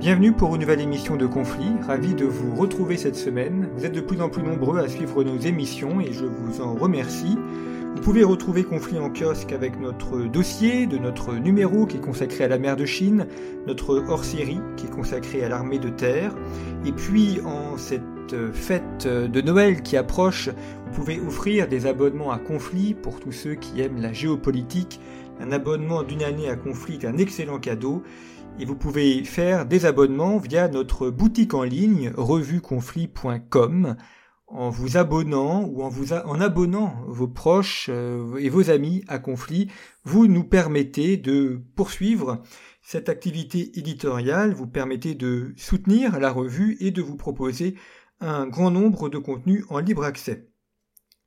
Bienvenue pour une nouvelle émission de Conflit. Ravi de vous retrouver cette semaine. Vous êtes de plus en plus nombreux à suivre nos émissions et je vous en remercie. Vous pouvez retrouver Conflit en kiosque avec notre dossier de notre numéro qui est consacré à la mer de Chine, notre hors-série qui est consacré à l'armée de terre. Et puis en cette fête de Noël qui approche, vous pouvez offrir des abonnements à Conflit pour tous ceux qui aiment la géopolitique. Un abonnement d'une année à Conflit est un excellent cadeau. Et vous pouvez faire des abonnements via notre boutique en ligne revueconflit.com en vous abonnant ou en vous en abonnant vos proches euh, et vos amis à conflit, vous nous permettez de poursuivre cette activité éditoriale, vous permettez de soutenir la revue et de vous proposer un grand nombre de contenus en libre accès.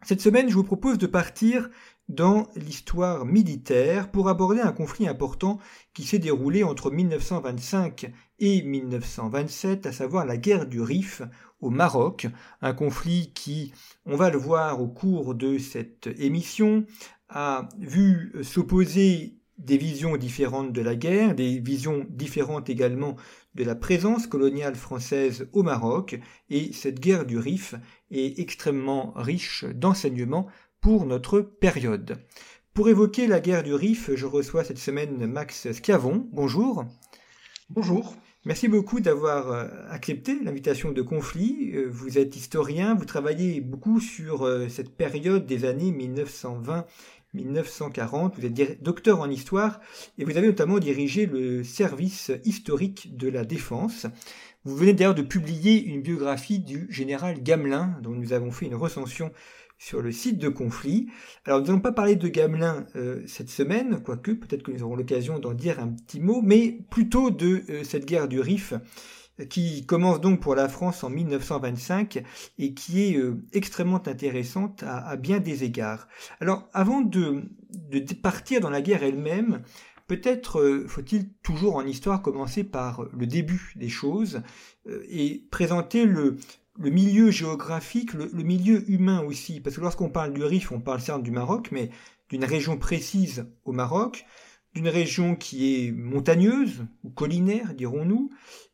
Cette semaine, je vous propose de partir dans l'histoire militaire pour aborder un conflit important qui s'est déroulé entre 1925 et 1927, à savoir la guerre du Rif au Maroc, un conflit qui, on va le voir au cours de cette émission, a vu s'opposer des visions différentes de la guerre, des visions différentes également de la présence coloniale française au Maroc, et cette guerre du Rif est extrêmement riche d'enseignements pour notre période. Pour évoquer la guerre du Rif, je reçois cette semaine Max Scavon. Bonjour. Bonjour. Merci beaucoup d'avoir euh, accepté l'invitation de conflit. Euh, vous êtes historien, vous travaillez beaucoup sur euh, cette période des années 1920-1940. Vous êtes docteur en histoire et vous avez notamment dirigé le service historique de la défense. Vous venez d'ailleurs de publier une biographie du général Gamelin, dont nous avons fait une recension sur le site de conflit. Alors nous n'allons pas parler de Gamelin euh, cette semaine, quoique peut-être que nous aurons l'occasion d'en dire un petit mot, mais plutôt de euh, cette guerre du Rif qui commence donc pour la France en 1925 et qui est euh, extrêmement intéressante à, bien des égards. Alors avant de, partir dans la guerre elle-même, Peut-être faut-il toujours en histoire commencer par le début des choses et présenter le, le milieu géographique, le, milieu humain aussi, parce que lorsqu'on parle du Rif, on parle certes du Maroc, mais d'une région précise au Maroc, d'une région qui est montagneuse ou collinaire, dirons-nous,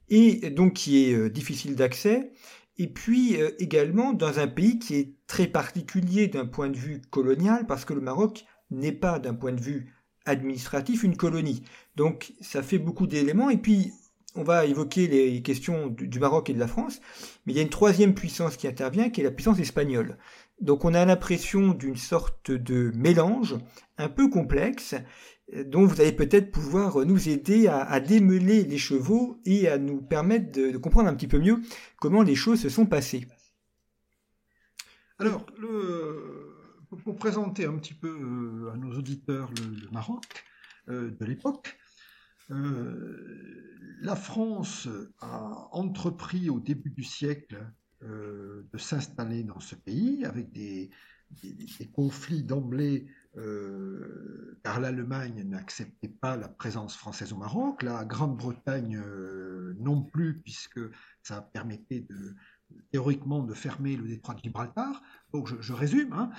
et donc qui est euh, difficile d'accès, et puis euh, également dans un pays qui est très particulier d'un point de vue colonial, parce que le Maroc n'est pas d'un point de vue administratif une colonie. Donc ça fait beaucoup d'éléments, et puis on va évoquer les questions du, Maroc et de la France, mais il y a une troisième puissance qui intervient, qui est la puissance espagnole. Donc on a l'impression d'une sorte de mélange un peu complexe, dont vous allez peut-être pouvoir nous aider à, démêler les chevaux et à nous permettre de, comprendre un petit peu mieux comment les choses se sont passées. Alors, pour présenter un petit peu euh, à nos auditeurs le, Maroc euh, de l'époque, euh, la France a entrepris au début du siècle euh, de s'installer dans ce pays avec des, conflits d'emblée euh, car l'Allemagne n'acceptait pas la présence française au Maroc, la Grande-Bretagne non plus puisque ça permettait théoriquement de fermer le détroit de Gibraltar. Donc je, résume. Hein.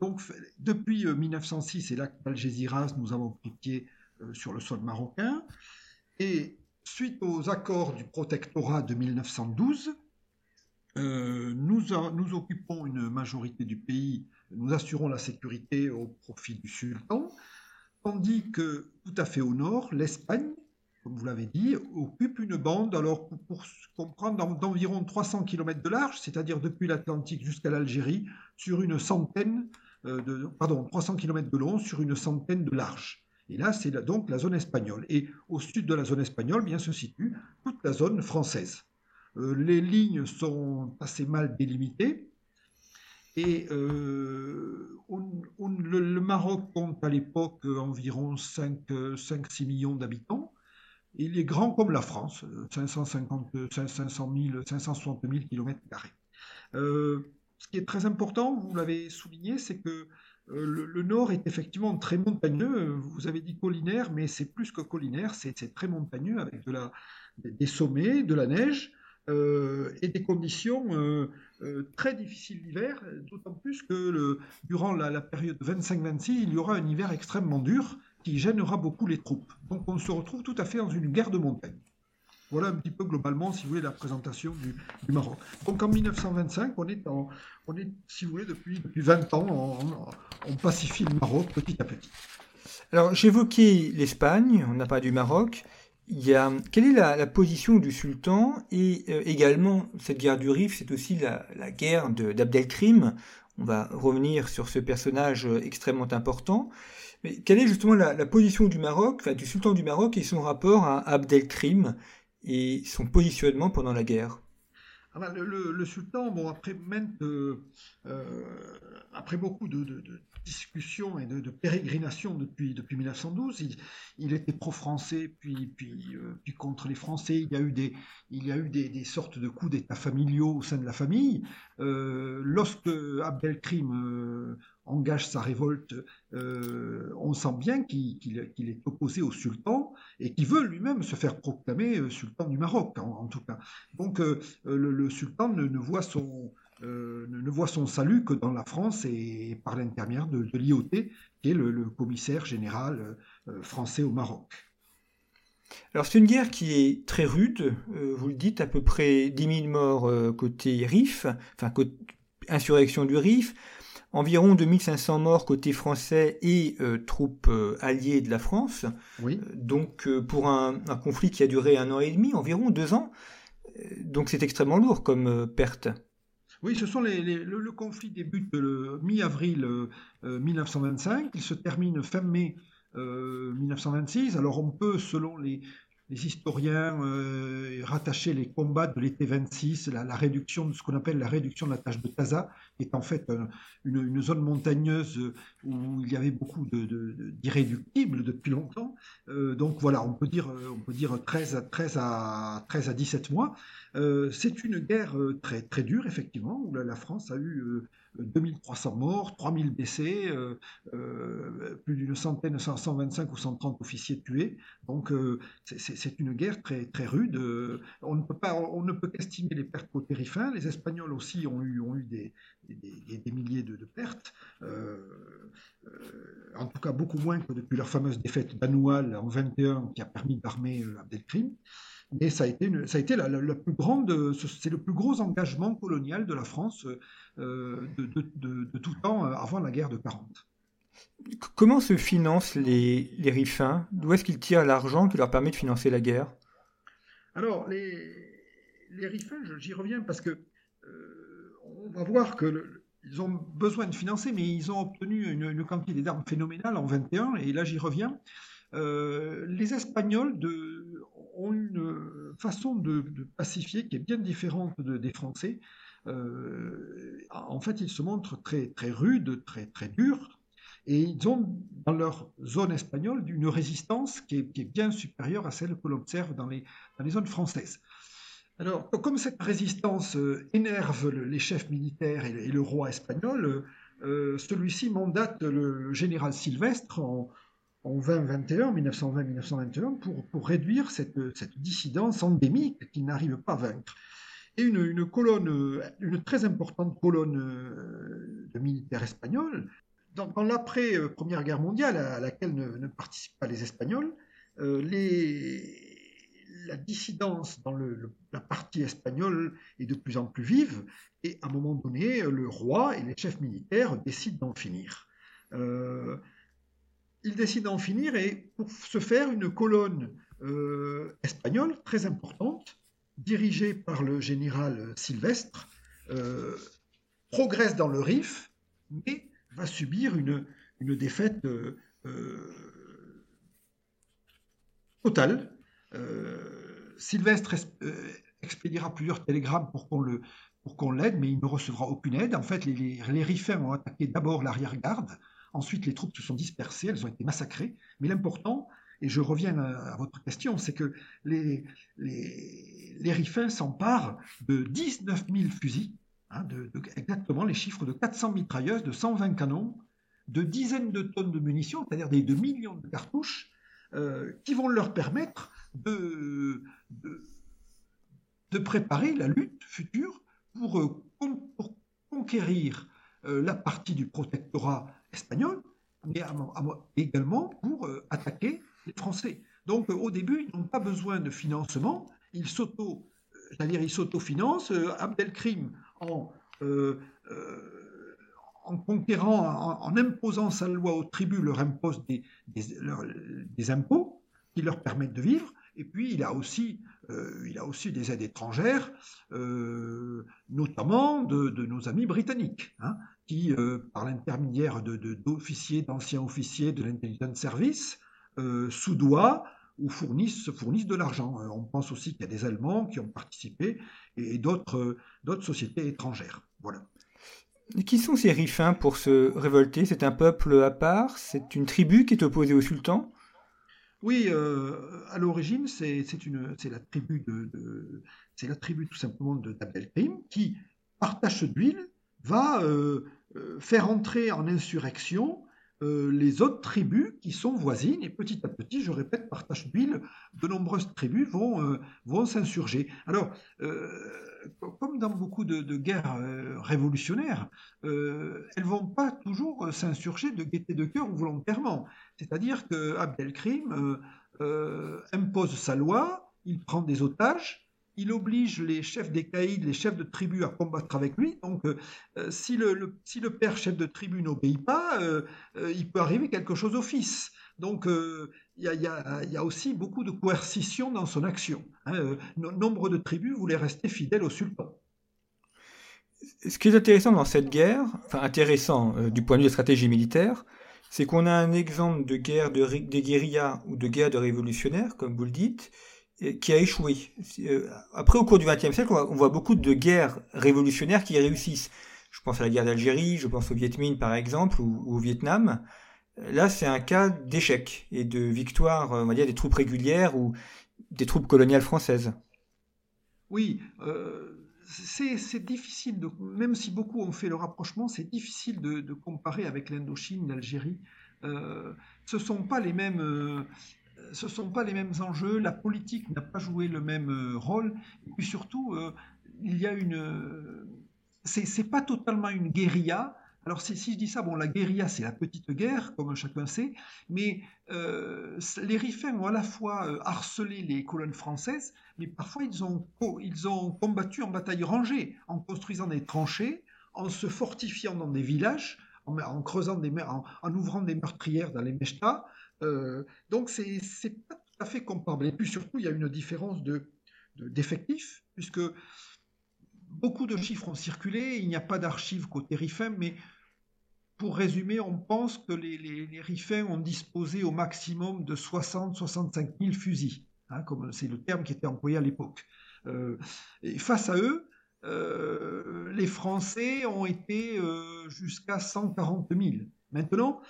donc depuis 1906 et l'acte d'Algésiras, nous avons pris pied euh, sur le sol marocain. Et suite aux accords du protectorat de 1912, euh, nous, occupons une majorité du pays, nous assurons la sécurité au profit du sultan, tandis que tout à fait au nord, l'Espagne, comme vous l'avez dit, occupe une bande, alors pour, comprendre, d'environ 300 km de large, c'est-à-dire depuis l'Atlantique jusqu'à l'Algérie, sur une centaine euh, de, pardon, 300 km de long sur une centaine de large. Et là, c'est donc la zone espagnole. Et au sud de la zone espagnole, bien se situe toute la zone française. Euh, les lignes sont assez mal délimitées. Et euh, le, Maroc compte à l'époque environ 5-6 millions d'habitants. Il est grand comme la France, 550, 500 000, 560 000 km. ce qui est très important, vous l'avez souligné, c'est que le, nord est effectivement très montagneux. Vous avez dit collinaire, mais c'est plus que collinaire, c'est très montagneux avec des sommets, de la neige. Euh, et des conditions euh, euh, très difficiles l'hiver, d'autant plus que durant la, période 25-26, il y aura un hiver extrêmement dur qui gênera beaucoup les troupes. Donc on se retrouve tout à fait dans une guerre de montagne. Voilà un petit peu globalement, si vous voulez, la présentation du, Maroc. Donc en 1925, on est, on est si vous voulez, depuis, depuis 20 ans, on, on pacifie le Maroc petit à petit. Alors j'évoquais l'Espagne, on n'a pas du Maroc quelle est la, position du sultan et euh, également cette guerre du Rif, c'est aussi la, guerre d'Abdelkrim. On va revenir sur ce personnage euh, extrêmement important. Mais quelle est justement la, position du Maroc, du sultan du Maroc et son rapport à Abdelkrim et son positionnement pendant la guerre? Ah ben, le, sultan, bon, après, euh, après beaucoup de, discussion et de, pérégrination depuis, depuis 1912. Il, était pro-français, puis, puis, euh, puis contre les Français. Il y a eu des, il y a eu des, sortes de coups d'État familiaux au sein de la famille. Euh, lorsque Abdelkrim euh, engage sa révolte, on sent bien qu'il est opposé au sultan et qu'il veut lui-même se faire proclamer sultan du Maroc, en, tout cas. Donc le, sultan ne voit son euh, ne voit son salut que dans la France et par l'intermédiaire de, l'IOT, qui est le, commissaire général euh, français au Maroc. Alors c'est une guerre qui est très rude, euh, vous le dites, à peu près 10 000 morts côté RIF, enfin insurrection du RIF, environ 2500 morts côté français et troupes alliées de la France. Oui. donc pour un, un, conflit qui a duré un an et demi, environ deux ans, donc c'est extrêmement lourd comme perte. Oui, ce sont les, le, conflit débute le mi-avril 1925, euh, il se termine fin mai 1926. Euh, Alors on peut, selon les, les historiens euh, rattachaient les combats de l'été 26, la, réduction de ce qu'on appelle la réduction de la tâche de Taza, qui est en fait euh, une, zone montagneuse où il y avait beaucoup d'irréductibles de, depuis longtemps. Euh, donc voilà, on peut dire, on peut dire 13, à, 13, à, 13 à 17 mois. C'est une guerre très, très dure, effectivement, où la, France a eu 2300 morts, 3000 blessés, euh, euh, plus d'une centaine, 125 ou 130 officiers tués. Donc euh, c'est une guerre très, très rude. On ne peut pas, on ne peut qu'estimer les pertes côté rifin. Les Espagnols aussi ont eu, ont eu des, des, milliers de, pertes. en tout cas, beaucoup moins que depuis leur fameuse défaite d'Anoual en 21 qui a permis d'armer Abdelkrim. Mais ça a été, ça a été la, plus grande, c'est le plus gros engagement colonial de la France euh, de, tout temps euh, avant la guerre de 40. Comment se financent les, les Rifins D'où est-ce qu'ils tirent l'argent qui leur permet de financer la guerre? Alors, les, les Rifins, j'y reviens parce que euh, on va voir que ils ont besoin de financer, mais ils ont obtenu une, quantité d'armes phénoménale en 21, et là j'y reviens. les Espagnols de, ont une façon de, pacifier qui est bien différente des Français. Euh, en fait, ils se montrent très, très rudes, très, très durs, et ils ont dans leur zone espagnole une résistance qui est, bien supérieure à celle que l'on observe dans les, dans les zones françaises. Alors, comme cette résistance euh, énerve les chefs militaires et le, roi espagnol, euh, celui-ci mandate le, général Sylvestre en, en 2021, 1920-1921, pour, réduire cette, dissidence endémique qu'il n'arrive pas à vaincre et une, colonne, une très importante colonne euh, de militaires espagnols. Dans, l'après-première guerre mondiale, à laquelle ne, participent pas les Espagnols, euh, la dissidence dans la partie espagnole est de plus en plus vive, et à un moment donné, le roi et les chefs militaires décident d'en finir. Euh, ils décident d'en finir, et pour ce faire, une colonne espagnole très importante dirigé par le général Sylvestre, euh, progresse dans le Rif, mais va subir une, défaite euh, euh, totale. Sylvestre expédiera plusieurs télégrammes pour qu'on l'aide, mais il ne recevra aucune aide. En fait, les, les, ont attaqué d'abord l'arrière-garde Ensuite, les troupes se sont dispersées, elles ont été massacrées. Mais l'important, et je reviens à, votre question, c'est que les, les, Riffins s'emparent de 19 000 fusils, hein, exactement les chiffres de 400 mitrailleuses, de 120 canons, de dizaines de tonnes de munitions, c'est-à-dire des de millions de cartouches, euh, qui vont leur permettre de, de, préparer la lutte future pour, euh, conquérir euh, la partie du protectorat espagnol, mais également pour attaquer les Français. Donc au début, ils n'ont pas besoin de financement, ils s'auto, dire ils s'autofinancent. Abdelkrim en en conquérant, en, imposant sa loi aux tribus, leur impose des, impôts qui leur permettent de vivre. Et puis, il a aussi, euh, il a aussi des aides étrangères, euh, notamment de, nos amis britanniques, hein, qui, euh, par l'intermédiaire d'officiers, d'anciens officiers de l'intelligence service, soudoient ou fournissent, fournissent de l'argent. On pense aussi qu'il y a des Allemands qui ont participé et, d'autres sociétés étrangères. Voilà. Qui sont ces Riffins pour se révolter? C'est un peuple à part? C'est une tribu qui est opposée au sultan? Oui, euh, à l'origine, c'est la tribu de, tout simplement de d'Abdelkrim qui, par tâche d'huile, va euh, euh, faire entrer en insurrection les autres tribus qui sont voisines. Et petit à petit, je répète, par tâche d'huile, de nombreuses tribus vont, vont s'insurger. Alors, comme dans beaucoup de, guerres euh, révolutionnaires, euh, elles vont pas toujours s'insurger de gaieté de cœur ou volontairement. C'est-à-dire que Abdelkrim euh, impose sa loi, il prend des otages, il oblige les chefs des caïds, les chefs de tribus à combattre avec lui. Donc, si, le, si, le, père chef de tribu n'obéit pas, il peut arriver quelque chose au fils. Donc, il y, a, aussi beaucoup de coercition dans son action. Hein. Euh, nombre de tribus voulaient rester fidèles au sultan. Ce qui est intéressant dans cette guerre, enfin intéressant euh, du point de vue de la stratégie militaire, c'est qu'on a un exemple de guerre de, guérilla ou de guerre de révolutionnaires, comme vous le dites, qui a échoué. Euh, après, au cours du XXe siècle, on voit beaucoup de guerres révolutionnaires qui réussissent. Je pense à la guerre d'Algérie, je pense au Viet Minh par exemple, ou au Vietnam. Là, c'est un cas d'échec et de victoire, on va dire, des troupes régulières ou des troupes coloniales françaises. Oui, euh, c'est difficile, de, même si beaucoup ont fait le rapprochement, c'est difficile de, comparer avec l'Indochine, l'Algérie. Euh, ce ne sont pas les mêmes... ce sont pas les mêmes enjeux, la politique n'a pas joué le même rôle, et puis surtout, il y a une... C'est pas totalement une guérilla, alors si, je dis ça, bon, la guérilla, c'est la petite guerre, comme chacun sait, mais euh, les Rifains ont à la fois euh, harcelé les colonnes françaises, mais parfois ils ont, ils ont combattu en bataille rangée, en construisant des tranchées, en se fortifiant dans des villages, en, creusant des en, en, ouvrant des meurtrières dans les Mechta. Euh, donc c'est pas tout à fait comparable. Et puis surtout, il y a une différence de d'effectifs, puisque beaucoup de chiffres ont circulé, il n'y a pas d'archives côté Rifin, mais pour résumer, on pense que les, les, ont disposé au maximum de 60-65 000 fusils, hein, comme c'est le terme qui était employé à l'époque. Euh, et face à eux, euh, les Français ont été euh, jusqu'à 140 000. Maintenant,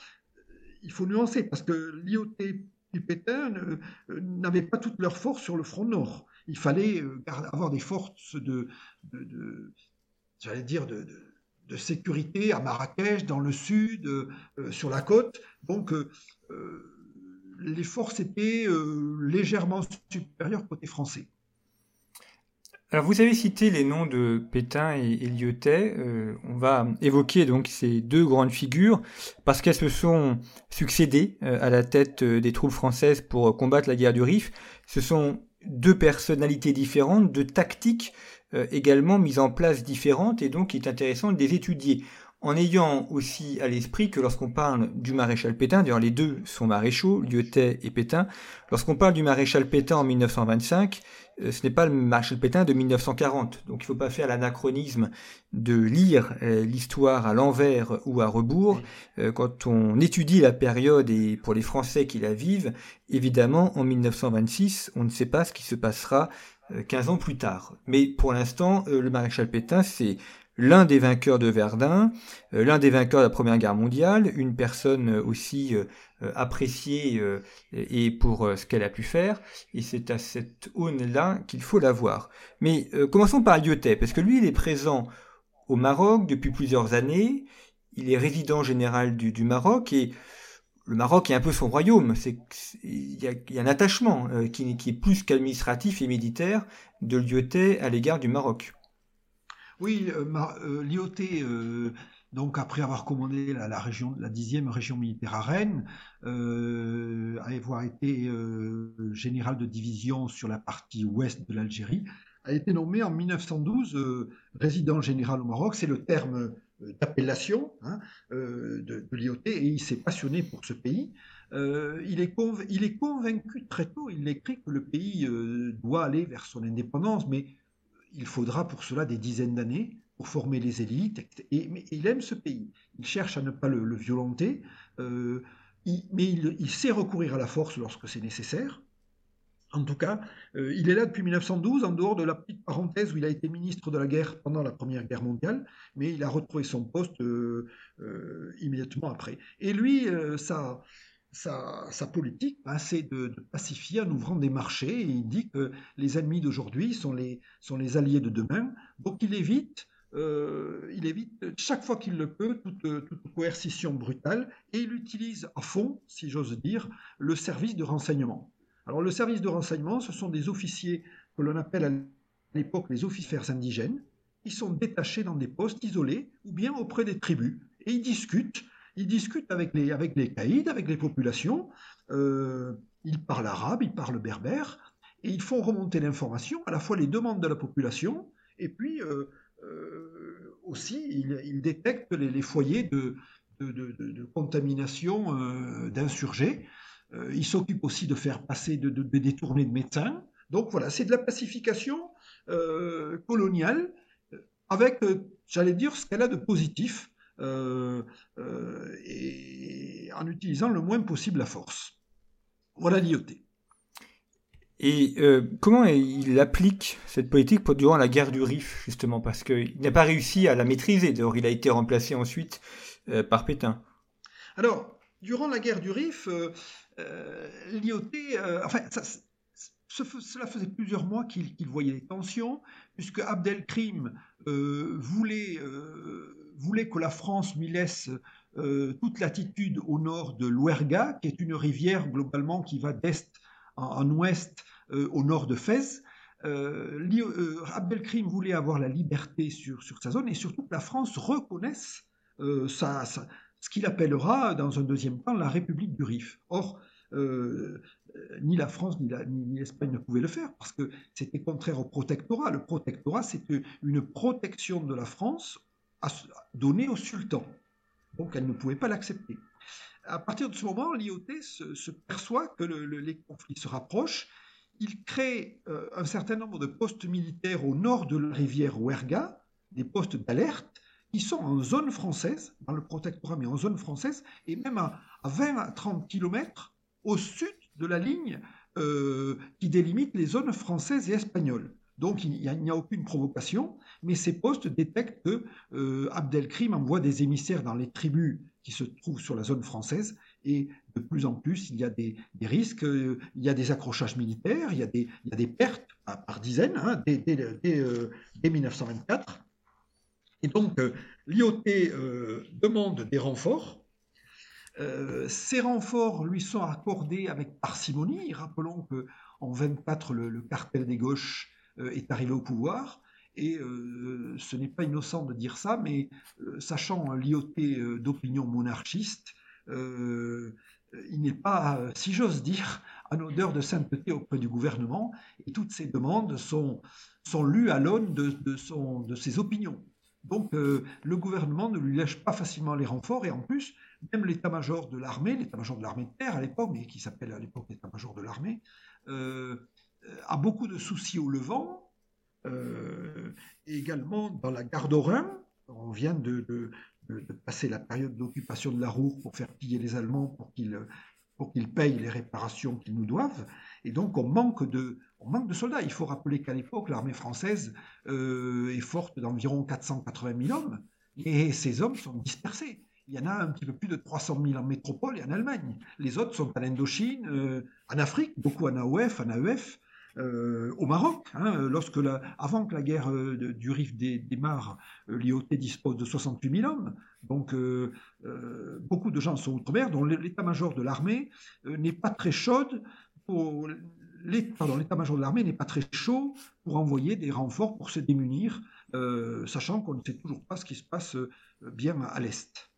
il faut nuancer parce que l'IOT Pétain n'avait pas toute leur force sur le front nord. Il fallait avoir des forces de, sécurité à Marrakech, dans le sud, euh, sur la côte. Donc, euh, euh, les forces étaient légèrement supérieures côté français. Alors vous avez cité les noms de Pétain et, Lyotet. on va évoquer donc ces deux grandes figures parce qu'elles se sont succédées à la tête des troupes françaises pour combattre la guerre du Rif. Ce sont deux personnalités différentes, deux tactiques euh, également mises en place différentes et donc il est intéressant de les étudier en ayant aussi à l'esprit que lorsqu'on parle du maréchal Pétain, d'ailleurs les deux sont maréchaux, Lyotet et Pétain, lorsqu'on parle du maréchal Pétain en 1925, euh, ce n'est pas le maréchal Pétain de 1940. Donc il ne faut pas faire l'anachronisme de lire euh, l'histoire à l'envers ou à rebours. quand on étudie la période et pour les Français qui la vivent, évidemment en 1926, on ne sait pas ce qui se passera 15 euh, ans plus tard. Mais pour l'instant, euh, le maréchal Pétain, c'est l'un des vainqueurs de Verdun, l'un des vainqueurs de la Première Guerre mondiale, une personne aussi appréciée et pour ce qu'elle a pu faire, et c'est à cette aune-là qu'il faut la voir. Mais commençons par Lyotet, parce que lui, il est présent au Maroc depuis plusieurs années, il est résident général du, Maroc, et le Maroc est un peu son royaume. Il y, a un attachement euh, qui, est plus qu'administratif et militaire de Lyoté à l'égard du Maroc. Oui, euh, euh, donc après avoir commandé la, région, la dixième région militaire à Rennes, avoir été général de division sur la partie ouest de l'Algérie, a été nommé en 1912 résident général au Maroc. C'est le terme euh, d'appellation hein, euh, de, de et il s'est passionné pour ce pays. Euh, il, est convaincu très tôt, il écrit que le pays doit aller vers son indépendance, mais il faudra pour cela des dizaines d'années pour former les élites. Et, mais il aime ce pays. Il cherche à ne pas le, violenter, mais il, sait recourir à la force lorsque c'est nécessaire. En tout cas, euh, il est là depuis 1912, en dehors de la petite parenthèse où il a été ministre de la guerre pendant la Première Guerre mondiale, mais il a retrouvé son poste euh, euh, immédiatement après. Et lui, sa, politique, bah, c'est de, pacifier en ouvrant des marchés. Et il dit que les ennemis d'aujourd'hui sont les, sont les alliés de demain. Donc il évite il évite chaque fois qu'il le peut toute, toute, coercition brutale et il utilise à fond, si j'ose dire, le service de renseignement. Alors le service de renseignement, ce sont des officiers que l'on appelle à l'époque les officiers indigènes. Ils sont détachés dans des postes isolés ou bien auprès des tribus et ils discutent. Ils discutent avec les, avec les caïds, avec les populations. Euh, ils parlent arabe, ils parlent berbère et ils font remonter l'information, à la fois les demandes de la population et puis euh, euh, aussi ils, détectent les, foyers de, de contamination d'insurgés. Euh, il s'occupe aussi de faire passer, de, détourner de médecins. Donc voilà, c'est de la pacification coloniale avec, j'allais dire, ce qu'elle a de positif et en utilisant le moins possible la force. Voilà l'IoT. Et comment il applique cette politique durant la guerre du Rif, justement? Parce qu'il n'a pas réussi à la maîtriser, d'ailleurs il a été remplacé ensuite par Pétain. Alors, durant la guerre du Rif, euh, l'IoT, euh, enfin, cela faisait plusieurs mois qu'il voyait les tensions, puisque Abdelkrim euh, voulait, voulait, que la France lui laisse toute latitude au nord de l'Ouerga, qui est une rivière globalement qui va d'est en, ouest au nord de Fès. Abdelkrim voulait avoir la liberté sur, sur, sa zone et surtout que la France reconnaisse ce qu'il appellera dans un deuxième temps la République du Rif. Or, euh, ni la France ni l'Espagne ne pouvaient le faire parce que c'était contraire au protectorat. Le protectorat, c'est une protection de la France donnée au sultan. Donc elle ne pouvait pas l'accepter. À partir de ce moment, l'IOT se, perçoit que les conflits se rapprochent. Il crée euh, un certain nombre de postes militaires au nord de la rivière Ouerga, des postes d'alerte, qui sont en zone française, dans le protectorat, mais en zone française, et même à, 20 à 30 km au sud de la ligne euh, qui délimite les zones françaises et espagnoles. Donc il n'y a, aucune provocation, mais ces postes détectent que euh, Abdelkrim envoie des émissaires dans les tribus qui se trouvent sur la zone française, et de plus en plus il y a des, risques, euh, il y a des accrochages militaires, il y a des, pertes par, dizaines hein, dès, dès 1924. Et donc, euh, l'IOT euh, demande des renforts. Euh, ces renforts lui sont accordés avec parcimonie. Rappelons que en 24, le, cartel des gauches est arrivé au pouvoir. Et ce n'est pas innocent de dire ça, mais sachant l'IOT d'opinion monarchiste, il n'est pas, si j'ose dire, en odeur de sainteté auprès du gouvernement. Et toutes ces demandes sont, sont lues à l'aune de, de, de ses opinions. Donc euh, le gouvernement ne lui lèche pas facilement les renforts et en plus, même l'état-major de l'armée, l'état-major de l'armée de terre à l'époque, mais qui s'appelle à l'époque l'état-major de l'armée, euh, a beaucoup de soucis au Levant, euh, également dans la garde au Rhin. On vient de, passer la période d'occupation de la Roure pour faire piller les Allemands pour qu'ils pour qu'ils payent les réparations qu'ils nous doivent. Et donc on manque de, on manque de soldats. Il faut rappeler qu'à l'époque, l'armée française est forte d'environ 480 000 hommes, et ces hommes sont dispersés. Il y en a un petit peu plus de 300 000 en métropole et en Allemagne. Les autres sont en Indochine, en Afrique, beaucoup en AOF, en AEF, euh, au Maroc, hein, lorsque avant que la guerre euh, du Rif démarre, euh, l'IOT dispose de 68 000 hommes. Donc beaucoup de gens sont outre-mer, dont l'état-major de l'armée n'est pas très pour l'état-major de l'armée n'est pas très chaud pour envoyer des renforts pour se démunir, sachant qu'on ne sait toujours pas ce qui se passe bien à l'est.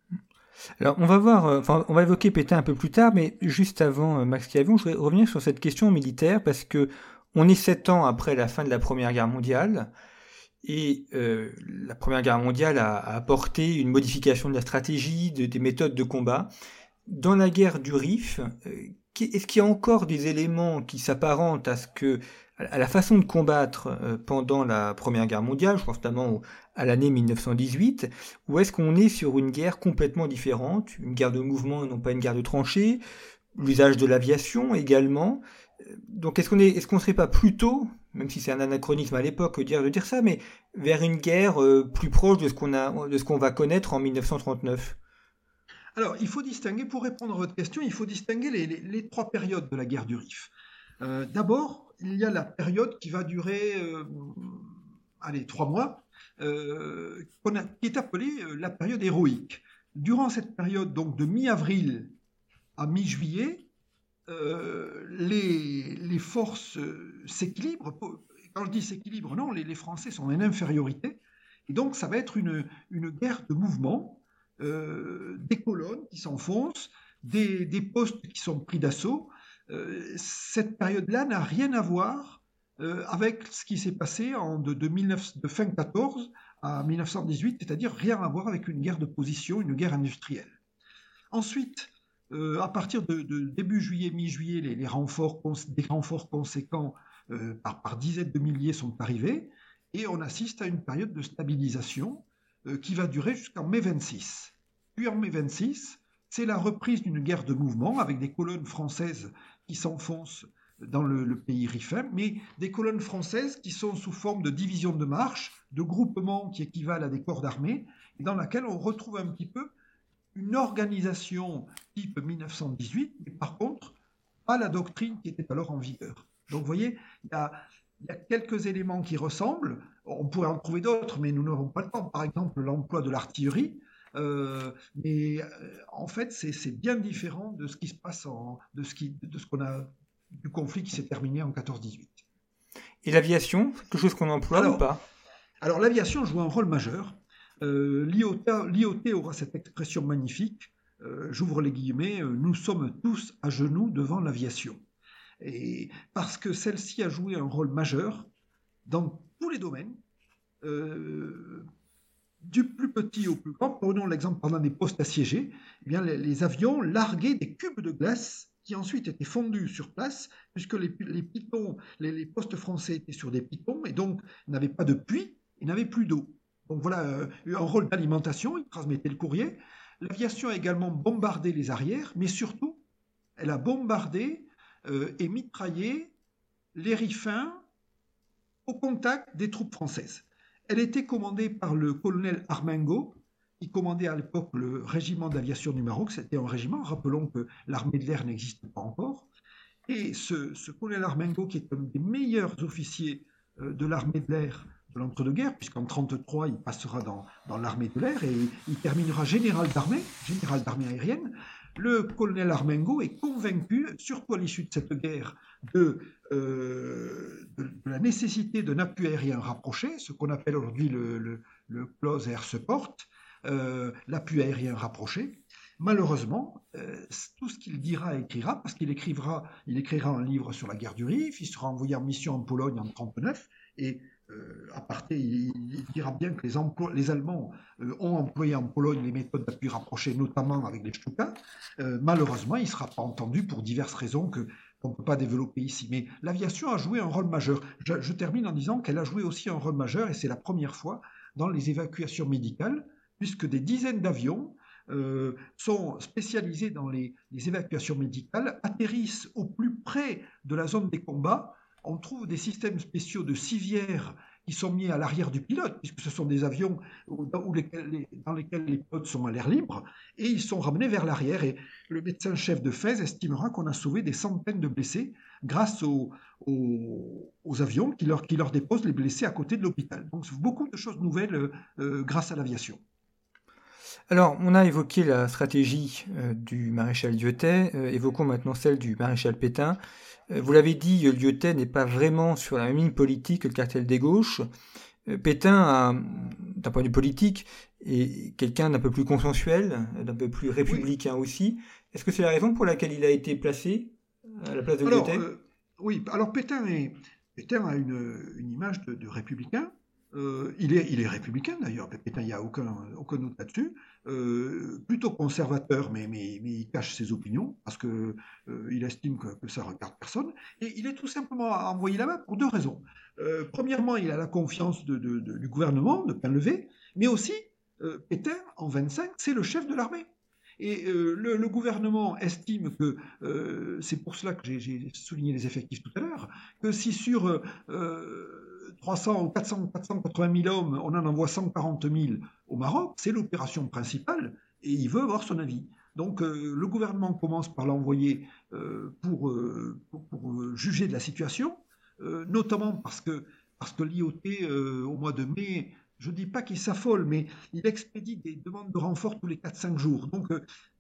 Alors, on va voir, on va évoquer Pétain un peu plus tard, mais juste avant, Max Cavion, je voudrais revenir sur cette question militaire parce que on est sept ans après la fin de la Première Guerre mondiale, et euh, la Première Guerre mondiale a, apporté une modification de la stratégie, des méthodes de combat. Dans la guerre du Rif, euh, est-ce qu'il y a encore des éléments qui s'apparentent à ce que à la façon de combattre euh, pendant la Première Guerre mondiale, je pense notamment à l'année 1918, ou est-ce qu'on est sur une guerre complètement différente, une guerre de mouvement et non pas une guerre de tranchées, l'usage de l'aviation également, donc est-ce qu'on est, serait pas plutôt, même si c'est un anachronisme à l'époque de dire, ça, mais vers une guerre euh, plus proche de ce qu'on a, de ce qu'on va connaître en 1939 Alors il faut distinguer, pour répondre à votre question, il faut distinguer les, trois périodes de la guerre du Rif. Euh, d'abord, il y a la période qui va durer, euh, allez, trois mois, qui est appelée la période héroïque. Durant cette période, donc de mi-avril à mi-juillet, euh, les, forces s'équilibrent. Quand je dis s'équilibrent, non, les, Français sont en infériorité. Et donc, ça va être une, guerre de mouvement, euh, des colonnes qui s'enfoncent, des, postes qui sont pris d'assaut. Euh, cette période-là n'a rien à voir avec ce qui s'est passé en, de, de, 19, de fin 14 à 1918, c'est-à-dire rien à voir avec une guerre de position, une guerre industrielle. Ensuite, euh, à partir de, début juillet, mi-juillet, les, renforts, des renforts conséquents euh, par, dizaines de milliers sont arrivés et on assiste à une période de stabilisation euh, qui va durer jusqu'en mai 26. Puis en mai 26, c'est la reprise d'une guerre de mouvement avec des colonnes françaises qui s'enfoncent dans le, pays rifin, mais des colonnes françaises qui sont sous forme de divisions de marche, de groupements qui équivalent à des corps d'armée, dans laquelle on retrouve un petit peu une organisation type 1918, mais par contre, pas la doctrine qui était alors en vigueur. Donc vous voyez, il y a, quelques éléments qui ressemblent, on pourrait en trouver d'autres, mais nous n'aurons pas le temps. Par exemple, l'emploi de l'artillerie, euh, mais euh, en fait, c'est bien différent de ce qui se passe en, de ce qui, de ce qu'on a du conflit qui s'est terminé en 14-18. Et l'aviation, quelque chose qu'on emploie ou pas? Alors l'aviation joue un rôle majeur. Euh, L'IOT aura cette expression magnifique, euh, j'ouvre les guillemets, euh, nous sommes tous à genoux devant l'aviation. Parce que celle-ci a joué un rôle majeur dans tous les domaines, du plus petit au plus grand. Prenons l'exemple pendant des postes assiégés, eh les, avions larguaient des cubes de glace qui ensuite étaient fondus sur place, puisque les, les, postes français étaient sur des pitons et donc n'avaient pas de puits et n'avaient plus d'eau. Donc voilà, euh, un rôle d'alimentation, il transmettait le courrier. L'aviation a également bombardé les arrières, mais surtout, elle a bombardé euh, et mitraillé les rifins au contact des troupes françaises. Elle était commandée par le colonel Armengo, qui commandait à l'époque le régiment d'aviation du Maroc. C'était un régiment, rappelons que l'armée de l'air n'existe pas encore. Et ce, colonel Armengo, qui est un des meilleurs officiers euh, de l'armée de l'air l'entre-deux-guerres, puisqu'en 1933, il passera dans, l'armée de l'air et il terminera général d'armée, général d'armée aérienne. Le colonel Armengo est convaincu, surtout à l'issue de cette guerre, de, euh, la nécessité d'un appui aérien rapproché, ce qu'on appelle aujourd'hui le, Close Air Support, euh, l'appui aérien rapproché. Malheureusement, euh, tout ce qu'il dira et écrira, parce qu'il écrira, il écrira un livre sur la guerre du Rif, il sera envoyé en mission en Pologne en 1939, et euh, à partir, il, dira bien que les, Allemands euh, ont employé en Pologne les méthodes d'appui rapproché, notamment avec les Stuka. Euh, malheureusement, il ne sera pas entendu pour diverses raisons que qu'on ne peut pas développer ici. Mais l'aviation a joué un rôle majeur. Je, termine en disant qu'elle a joué aussi un rôle majeur, et c'est la première fois dans les évacuations médicales, puisque des dizaines d'avions sont spécialisés dans les, évacuations médicales, atterrissent au plus près de la zone des combats on trouve des systèmes spéciaux de civières qui sont mis à l'arrière du pilote, puisque ce sont des avions dans, lesquels, les pilotes sont à l'air libre, et ils sont ramenés vers l'arrière. Et le médecin-chef de Fès estimera qu'on a sauvé des centaines de blessés grâce aux, avions qui leur, déposent les blessés à côté de l'hôpital. Donc beaucoup de choses nouvelles euh, euh, grâce à l'aviation. Alors, on a évoqué la stratégie euh, du maréchal Lyotet, évoquons maintenant celle du maréchal Pétain. Euh, vous l'avez dit, Lyotet n'est pas vraiment sur la même ligne politique que le cartel des gauches. Euh, Pétain, d'un point de vue politique, est quelqu'un d'un peu plus consensuel, d'un peu plus républicain aussi. Est-ce que c'est la raison pour laquelle il a été placé à la place de Lyotet euh, Oui, alors Pétain, est, Pétain a une, image de républicain, euh, il, est, républicain d'ailleurs, Pétain, il n'y a aucun, doute là-dessus. Euh, plutôt conservateur, mais, il cache ses opinions parce qu'il euh, estime que, que, ça regarde personne. Et il est tout simplement envoyé là-bas pour deux raisons. premièrement, il a la confiance du gouvernement de Pinlevé, mais aussi Pétain, en 25, c'est le chef de l'armée. Et le, gouvernement estime que, c'est pour cela que j'ai souligné les effectifs tout à l'heure, que si sur 300 ou 400, 480 000 hommes, on en envoie 140 000 au Maroc, c'est l'opération principale, et il veut avoir son avis. Donc euh, le gouvernement commence par l'envoyer euh, pour, euh, pour, juger de la situation, notamment parce que, parce que l'IOT, au mois de mai, je ne dis pas qu'il s'affole, mais il expédie des demandes de renfort tous les 4-5 jours. Donc,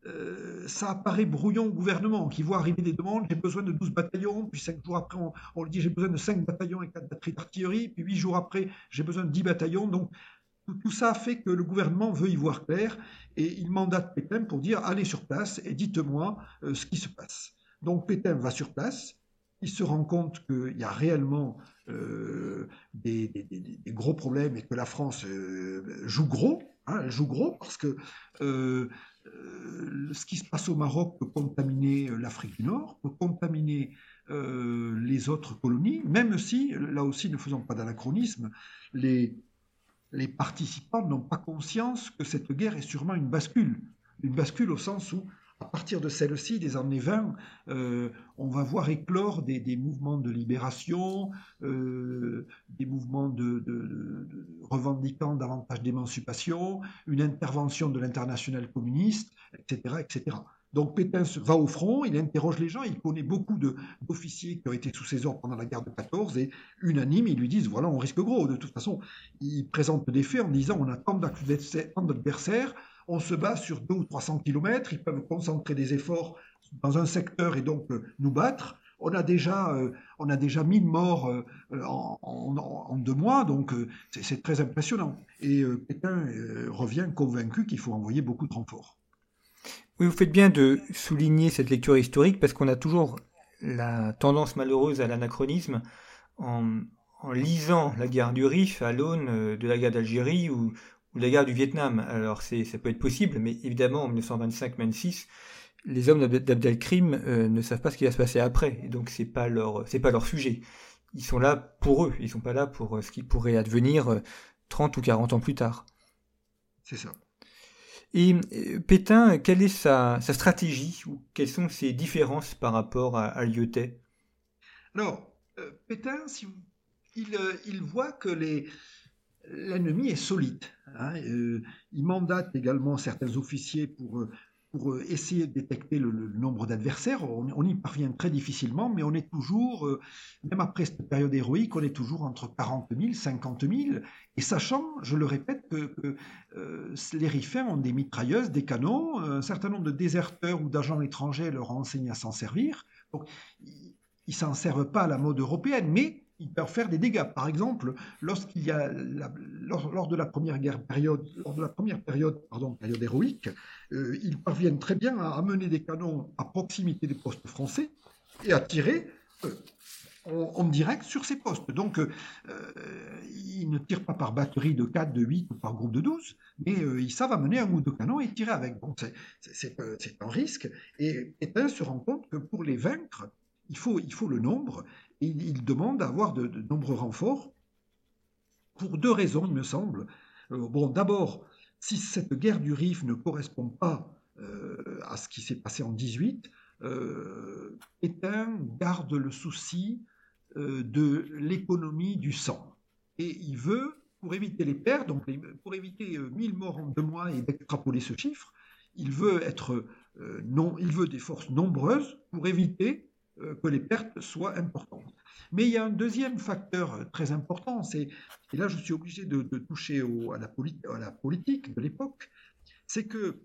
euh, ça apparaît brouillon au gouvernement qui voit arriver des demandes. J'ai besoin de 12 bataillons. Puis 5 jours après, on, lui dit j'ai besoin de 5 bataillons et 4 batteries d'artillerie. Puis 8 jours après, j'ai besoin de 10 bataillons. Donc, tout, ça fait que le gouvernement veut y voir clair et il mandate Pétain pour dire allez sur place et dites-moi euh, ce qui se passe. Donc, Pétain va sur place. Il se rend compte qu'il y a réellement euh, des, gros problèmes et que la France euh, joue gros, hein, joue gros parce que euh, ce qui se passe au Maroc peut contaminer l'Afrique du Nord, peut contaminer les autres colonies, même si, là aussi ne faisons pas d'anachronisme, les, les participants n'ont pas conscience que cette guerre est sûrement une bascule. Une bascule au sens où à partir de celle-ci, des années 20, euh, on va voir éclore des, mouvements de libération, euh, des mouvements de, revendiquant davantage d'émancipation, une intervention de l'international communiste, etc., etc. Donc Pétain va au front, il interroge les gens, il connaît beaucoup d'officiers qui ont été sous ses ordres pendant la guerre de 14 et unanime, ils lui disent voilà, on risque gros. De toute façon, il présente des faits en disant on a tant d'adversaires, on se bat sur 200 ou 300 km, ils peuvent concentrer des efforts dans un secteur et donc euh, nous battre. On a déjà, euh, on a déjà 1000 morts euh, en, deux mois, donc c'est très impressionnant. Et Pétain revient convaincu qu'il faut envoyer beaucoup de renforts. Oui, vous faites bien de souligner cette lecture historique parce qu'on a toujours la tendance malheureuse à l'anachronisme en, en, lisant la guerre du Rif à l'aune de la guerre d'Algérie ou, ou la guerre du Vietnam. Alors c'est, ça peut être possible, mais évidemment en 1925-26, les hommes d'Abdelkrim euh, ne savent pas ce qui va se passer après, et donc c'est pas leur c'est pas leur sujet. Ils sont là pour eux, ils sont pas là pour euh, ce qui pourrait advenir 30 euh, ou 40 ans plus tard. C'est ça. Et Pétain, quelle est sa, stratégie ou quelles sont ses différences par rapport à, à Lyotet? Alors, Pétain, si il, il voit que les, l'ennemi est solide. Hein, euh, il mandate également certains officiers pour, euh, pour euh, essayer de détecter le, nombre d'adversaires. On, y parvient très difficilement, mais on est toujours, même après cette période héroïque, on est toujours entre 40 000, 50 000. Et sachant, je le répète, que, les Rifains ont des mitrailleuses, des canons, un certain nombre de déserteurs ou d'agents étrangers leur enseignent à s'en servir. Donc, ils ne s'en servent pas à la mode européenne, mais ils peuvent faire des dégâts. Par exemple, lorsqu'il y a lors, de la première période, lors de la première période, pardon, période héroïque, euh, ils parviennent très bien à amener des canons à proximité des postes français et à tirer euh, en, direct sur ces postes. Donc, euh, ils ne tirent pas par batterie de 4, de 8 ou par groupe de 12, mais ils savent amener un ou deux canons et tirer avec. Bon, c'est un risque. Et Pétain se rend compte que pour les vaincre, il faut, il faut le nombre il, demande d'avoir de, nombreux renforts pour deux raisons, il me semble. Euh, bon, d'abord, si cette guerre du Rif ne correspond pas euh, à ce qui s'est passé en 18, euh, Pétain garde le souci de l'économie du sang. Et il veut, pour éviter les pertes, donc pour éviter 1000 morts en deux mois et d'extrapoler ce chiffre, il veut être non, il veut des forces nombreuses pour éviter que les pertes soient importantes. Mais il y a un deuxième facteur très important, c'est, et là je suis obligé de, toucher à, la politique de l'époque, c'est que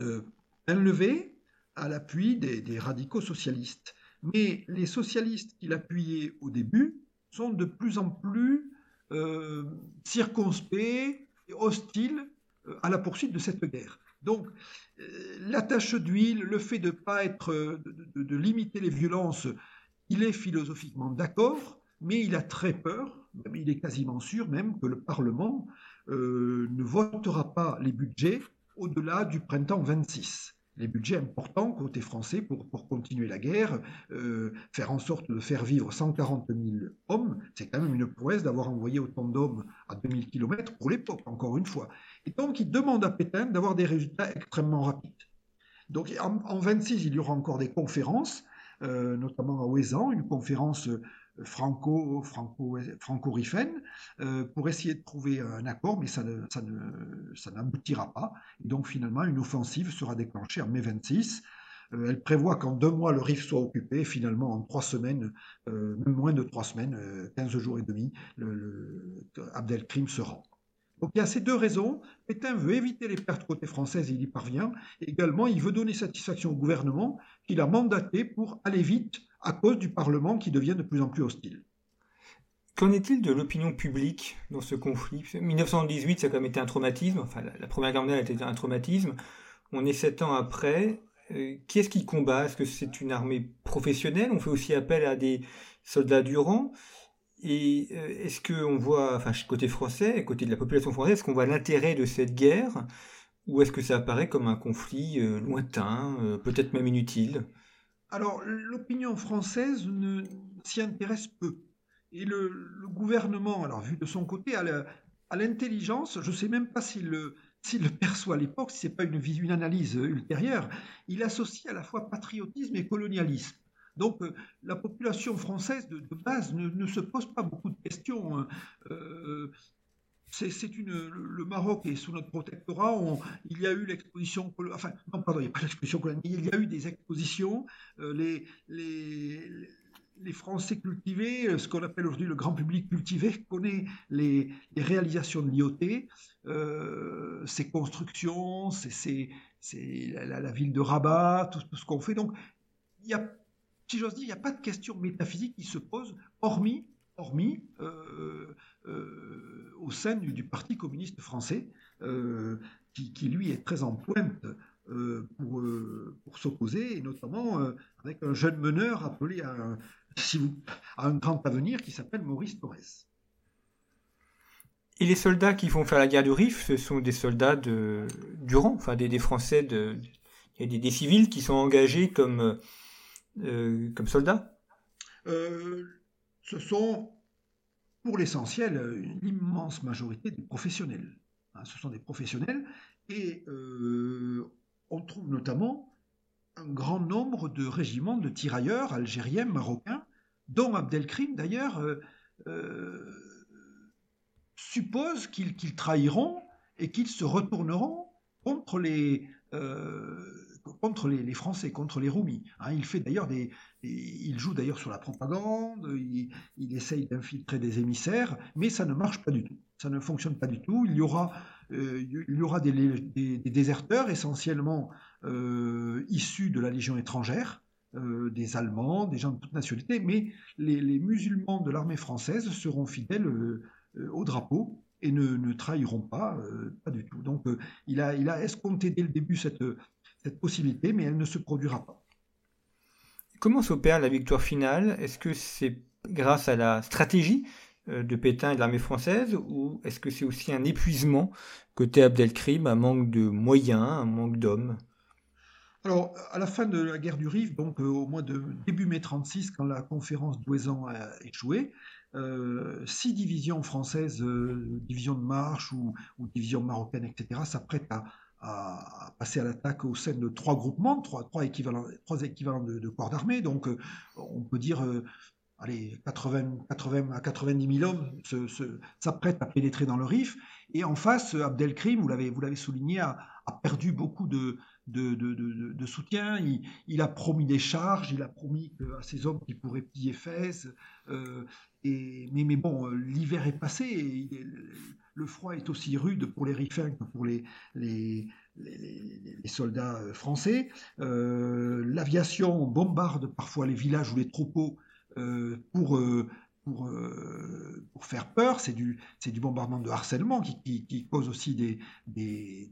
euh, levé à l'appui des, radicaux socialistes. Mais les socialistes qu'il appuyait au début sont de plus en plus euh, circonspects et hostiles euh, à la poursuite de cette guerre. Donc, euh, la tâche d'huile, le fait de pas être, de, limiter les violences, il est philosophiquement d'accord, mais il a très peur, il est quasiment sûr même que le Parlement ne votera pas les budgets au-delà du printemps 26. Les budgets importants côté français pour, continuer la guerre, euh, faire en sorte de faire vivre 140 000 hommes, c'est quand même une prouesse d'avoir envoyé autant d'hommes à 2000 km pour l'époque, encore une fois. Et donc il demande à Pétain d'avoir des résultats extrêmement rapides. Donc en, 26, il y aura encore des conférences, euh, notamment à Ouessant, une conférence franco, franco, franco euh, pour essayer de trouver un accord, mais ça, ne, ça, ne, ça n'aboutira pas. Et donc finalement, une offensive sera déclenchée en mai 26. Euh, elle prévoit qu'en deux mois, le RIF soit occupé. Finalement, en trois semaines, euh, même moins de trois semaines, 15 jours et demi, Abdelkrim se rend. Donc il y a ces deux raisons. Pétain veut éviter les pertes côté française, il y parvient. également, il veut donner satisfaction au gouvernement qu'il a mandaté pour aller vite à cause du Parlement qui devient de plus en plus hostile. Qu'en est-il de l'opinion publique dans ce conflit? 1918, ça a quand même été un traumatisme. La, Première Guerre mondiale a été un traumatisme. On est sept ans après. Euh, qui est-ce qui combat? Est-ce que c'est une armée professionnelle? On fait aussi appel à des soldats du rang. Et euh, est-ce qu'on voit, enfin, côté français, côté de la population française, est-ce qu'on voit l'intérêt de cette guerre? Ou est-ce que ça apparaît comme un conflit euh, lointain, peut-être même inutile? Alors, l'opinion française s'y intéresse peu. Et le, gouvernement, alors vu de son côté, a l'intelligence, je ne sais même pas s'il le, perçoit à l'époque, si ce n'est pas une, une, analyse ultérieure, il associe à la fois patriotisme et colonialisme. Donc euh, la population française de, base ne, se pose pas beaucoup de questions. Hein. Euh, le Maroc est sous notre protectorat. il y a eu l'exposition, pardon, il n'y a pas l'exposition coloniale, il y a eu des expositions. Euh, les, Français cultivés, euh, ce qu'on appelle aujourd'hui le grand public cultivé, connaît les, réalisations de l'IoT, euh, ses constructions, la, ville de Rabat, tout, ce qu'on fait. Donc, si j'ose dire, il n'y a pas de question métaphysique qui se pose, hormis, hormis au sein du, Parti communiste français, euh, qui, lui est très en pointe euh, pour, pour s'opposer, et notamment avec un jeune meneur appelé à un, à un grand avenir qui s'appelle Maurice Torres. Et les soldats qui font faire la guerre du Rif, ce sont des soldats de, du rang, enfin des, Français, de, des, civils qui sont engagés comme, comme soldats? Ce sont pour l'essentiel, une immense majorité des professionnels. Hein, ce sont des professionnels et euh, on trouve notamment un grand nombre de régiments de tirailleurs algériens, marocains, dont Abdelkrim d'ailleurs euh, euh, suppose qu'ils trahiront et qu'ils se retourneront contre les, contre les, Français, contre les Roumis. Hein, il fait d'ailleurs des, il joue d'ailleurs sur la propagande, il, essaye d'infiltrer des émissaires, mais ça ne marche pas du tout. Ça ne fonctionne pas du tout. Il y aura, euh, des, déserteurs essentiellement euh, issus de la Légion étrangère, euh, des Allemands, des gens de toute nationalité, mais les, musulmans de l'armée française seront fidèles au drapeau et ne, trahiront pas, du tout. Donc il, a, escompté dès le début cette possibilité, mais elle ne se produira pas. Comment s'opère la victoire finale? Est-ce que c'est grâce à la stratégie euh, de Pétain et de l'armée française ou est-ce que c'est aussi un épuisement côté Abdelkrim, un manque de moyens, un manque d'hommes? Alors, à la fin de la guerre du Rif, donc euh, au mois de début mai 36, quand la conférence d'Ouessant a échoué, euh, six divisions françaises, divisions de marche ou, ou divisions marocaines, etc., s'apprêtent à, à passer à l'attaque au sein de trois groupements, trois, équivalents, de, corps d'armée. Donc, euh, on peut dire euh, allez, 80, 80 à 90 000 hommes s'apprêtent à pénétrer dans le Rif. Et en face, Abdelkrim, vous l'avez souligné, a, perdu beaucoup de, de, soutien. Il, a promis des charges, il a promis à ses hommes qu'il pourrait piller Fès. Euh, mais, bon, l'hiver est passé. Et le froid est aussi rude pour les Rifins que pour les, soldats euh, français. Euh, l'aviation bombarde parfois les villages ou les troupeaux euh, pour, pour, pour, faire peur. C'est du, bombardement de harcèlement qui, qui, cause aussi des,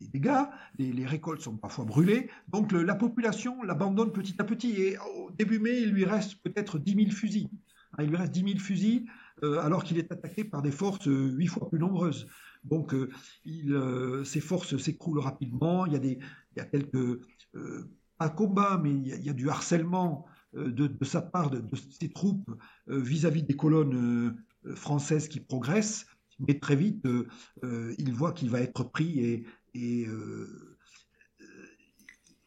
dégâts. Les, récoltes sont parfois brûlées. Donc la population l'abandonne petit à petit. Et au début mai, il lui reste peut-être 10 000 fusils. Il lui reste 10 000 fusils alors qu'il est attaqué par des forces huit fois plus nombreuses. Donc, euh, il, euh, ses forces s'écroulent rapidement. Il y a, quelques, euh, pas combat, mais il y a, du harcèlement de, sa part, de, ses troupes vis-à-vis des colonnes françaises qui progressent. Mais très vite, il voit qu'il va être pris et,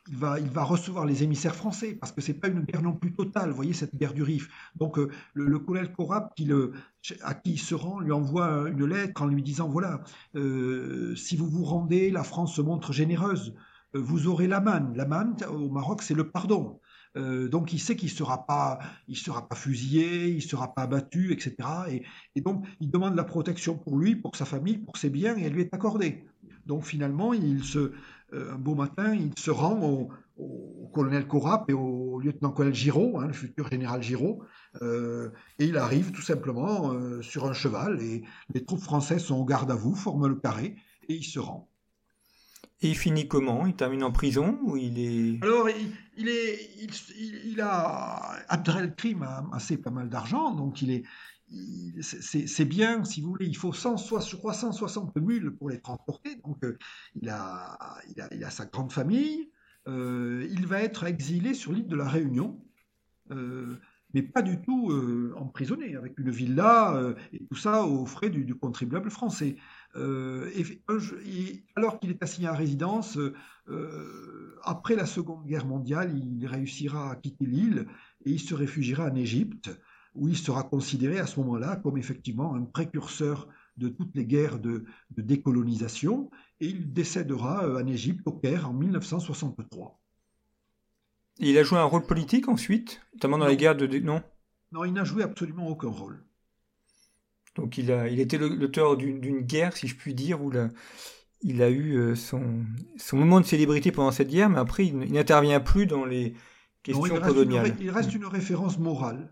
il va, il va recevoir les émissaires français, parce que c'est pas une guerre non plus totale, vous voyez, cette guerre du Rif. Donc euh, le, colonel Corab, qui le, à qui il se rend, lui envoie une lettre en lui disant, voilà, euh, si vous vous rendez, la France se montre généreuse, euh, vous aurez la manne. La au Maroc, c'est le pardon. Donc il sait qu'il ne sera, sera pas fusillé, il ne sera pas abattu, etc. Et, donc il demande la protection pour lui, pour sa famille, pour ses biens, et elle lui est accordée. Donc finalement, il se, euh, un beau matin, il se rend au, colonel Corap et au lieutenant-colonel Giraud, hein, le futur général Giraud, euh, et il arrive tout simplement euh, sur un cheval, et les troupes françaises sont au garde à vous, forment le carré, et il se rend. Et il finit comment? Il termine en prison ou il est? Alors, il, est, il, a Abdelkrim a assez pas mal d'argent, donc il est, c'est bien, si vous voulez, il faut 100, je crois 160 mules pour les transporter. Donc, euh, il, a, il, a, sa grande famille. Euh, il va être exilé sur l'île de la Réunion, euh, mais pas du tout emprisonné, avec une villa et tout ça aux frais du, contribuable français. Et, alors qu'il est assigné à résidence, après la Seconde Guerre mondiale, il réussira à quitter l'île et il se réfugiera en Égypte où il sera considéré à ce moment-là comme effectivement un précurseur de toutes les guerres de, décolonisation, et il décédera euh, en Égypte, au Caire, en 1963. Il a joué un rôle politique ensuite, notamment dans les guerres de... Non? Non, il n'a joué absolument aucun rôle. Donc il, a, il était l'auteur d'une guerre, si je puis dire, où il a eu euh, son, son moment de célébrité pendant cette guerre, mais après il, n'intervient plus dans les questions coloniales. il reste une référence morale.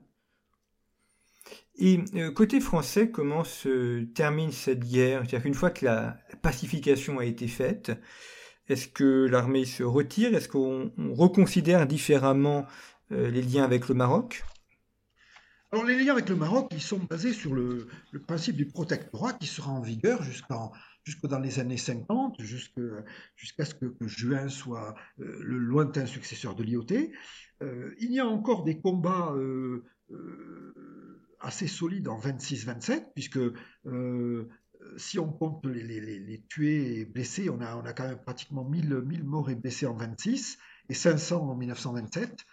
Et euh, côté français, comment se termine cette guerre? C'est-à-dire qu'une fois que la, pacification a été faite, est-ce que l'armée se retire? Est-ce qu'on reconsidère différemment euh, les liens avec le Maroc? Alors les liens avec le Maroc, ils sont basés sur le, principe du protectorat qui sera en vigueur jusqu'en jusque dans les années 50, jusqu'à ce que, Juin soit euh, le lointain successeur de l'IOT. il y a encore des combats assez solide en 26-27, puisque euh, si on compte les, tués et blessés, on a, quand même pratiquement 1000, 1000 morts et blessés en 26 et 500 en 1927.